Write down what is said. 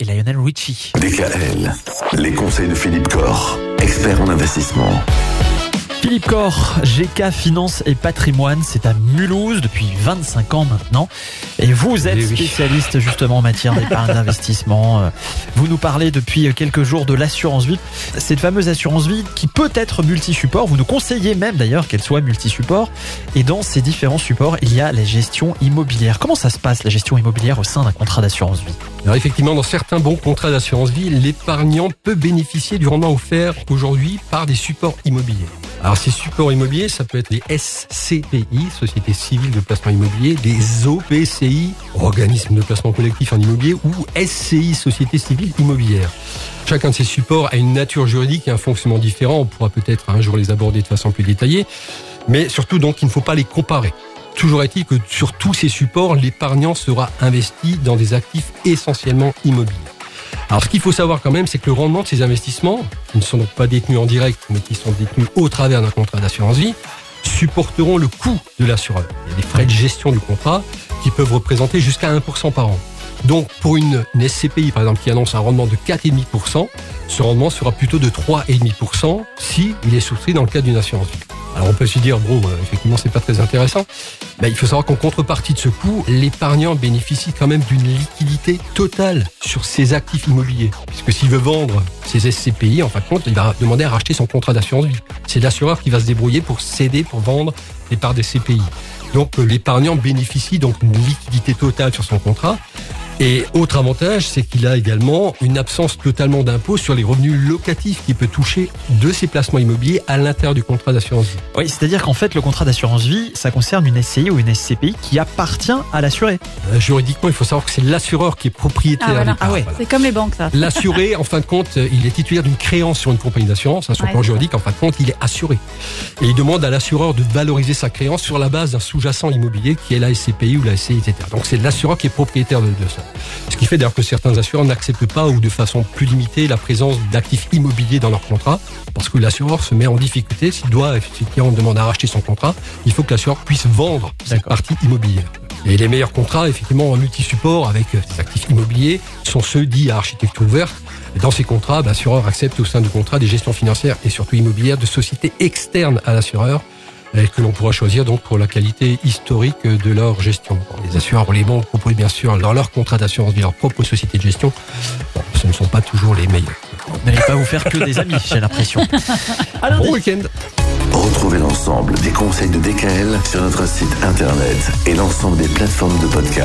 et Lionel Richie. DKL, les conseils de Philippe Corr, expert en investissement. Philippe Corr, GK Finance et Patrimoine, c'est à Mulhouse depuis 25 ans maintenant. Et vous êtes Eh oui. spécialiste justement en matière d'épargne d'investissement. Euh, Vous nous parlez depuis quelques jours de l'assurance vie. Cette fameuse assurance vie qui peut être multi-support. Vous nous conseillez même d'ailleurs qu'elle soit multi-support. Et dans ces différents supports, il y a la gestion immobilière. Comment ça se passe la gestion immobilière au sein d'un contrat d'assurance vie? Alors effectivement, dans certains bons contrats d'assurance vie, l'épargnant peut bénéficier du rendement offert aujourd'hui par des supports immobiliers. Alors ces supports immobiliers, ça peut être les SCPI, Sociétés civiles de placement immobilier, des OPCI, organismes de placement collectif en immobilier, ou SCI, Sociétés civiles immobilières. Chacun de ces supports a une nature juridique et un fonctionnement différent. On pourra peut-être un jour les aborder de façon plus détaillée. Mais surtout, donc, il ne faut pas les comparer. Toujours est-il que sur tous ces supports, l'épargnant sera investi dans des actifs essentiellement immobiliers. Alors ce qu'il faut savoir quand même, c'est que le rendement de ces investissements, qui ne sont donc pas détenus en direct, mais qui sont détenus au travers d'un contrat d'assurance vie, supporteront le coût de l'assureur. Il y a des frais de gestion du contrat qui peuvent représenter jusqu'à 1% par an. Donc pour une, SCPI par exemple qui annonce un rendement de 4,5%, ce rendement sera plutôt de 3,5% si il est souscrit dans le cadre d'une assurance vie. Alors on peut se dire, bon, euh, effectivement, c'est pas très intéressant. Ben, il faut savoir qu'en contrepartie de ce coût, l'épargnant bénéficie quand même d'une liquidité totale sur ses actifs immobiliers. Puisque s'il veut vendre ses SCPI, en fin de compte, il va demander à racheter son contrat d'assurance vie. C'est l'assureur qui va se débrouiller pour céder, pour vendre les parts des CPI. Donc euh, l'épargnant bénéficie donc d'une liquidité totale sur son contrat. Et autre avantage, c'est qu'il a également une absence totalement d'impôt sur les revenus locatifs qu'il peut toucher de ses placements immobiliers à l'intérieur du contrat d'assurance vie. Oui, c'est-à-dire qu'en fait, le contrat d'assurance vie, ça concerne une SCI ou une SCPI qui appartient à l'assuré. Euh, juridiquement, il faut savoir que c'est l'assureur qui est propriétaire Ah, voilà. Ah ouais. Voilà. C'est comme les banques, ça. L'assuré, en fin de compte, euh, il est titulaire d'une créance sur une compagnie d'assurance. hein, son Ouais, plan juridique, en fin de compte, il est assuré. Et il demande à l'assureur de valoriser sa créance sur la base d'un sous-jacent immobilier qui est la SCPI ou la SCI, etc. Donc c'est l'assureur qui est propriétaire de, de ça. Ce qui fait d'ailleurs que certains assureurs n'acceptent pas ou de façon plus limitée la présence d'actifs immobiliers dans leur contrat parce que l'assureur se met en difficulté s'il doit, effectivement, on demande à racheter son contrat, il faut que l'assureur puisse vendre cette partie immobilière. Et les meilleurs contrats, effectivement, en multi-support avec euh, des actifs immobiliers, sont ceux dits à architecture ouverte. Dans ces contrats, bah, l'assureur accepte au sein du contrat des gestions financières et surtout immobilières de sociétés externes à l'assureur que l'on pourra choisir donc pour la qualité historique de leur gestion. Les assureurs ou les banques proposent bien sûr dans leur contrat d'assurance vie leur propre société de gestion. Bon, ce ne sont pas toujours les meilleurs. Vous n'allez pas vous faire que des amis, j'ai l'impression. Alors, Bon week-end Retrouvez l'ensemble des conseils de DKL sur notre site internet et l'ensemble des plateformes de podcast.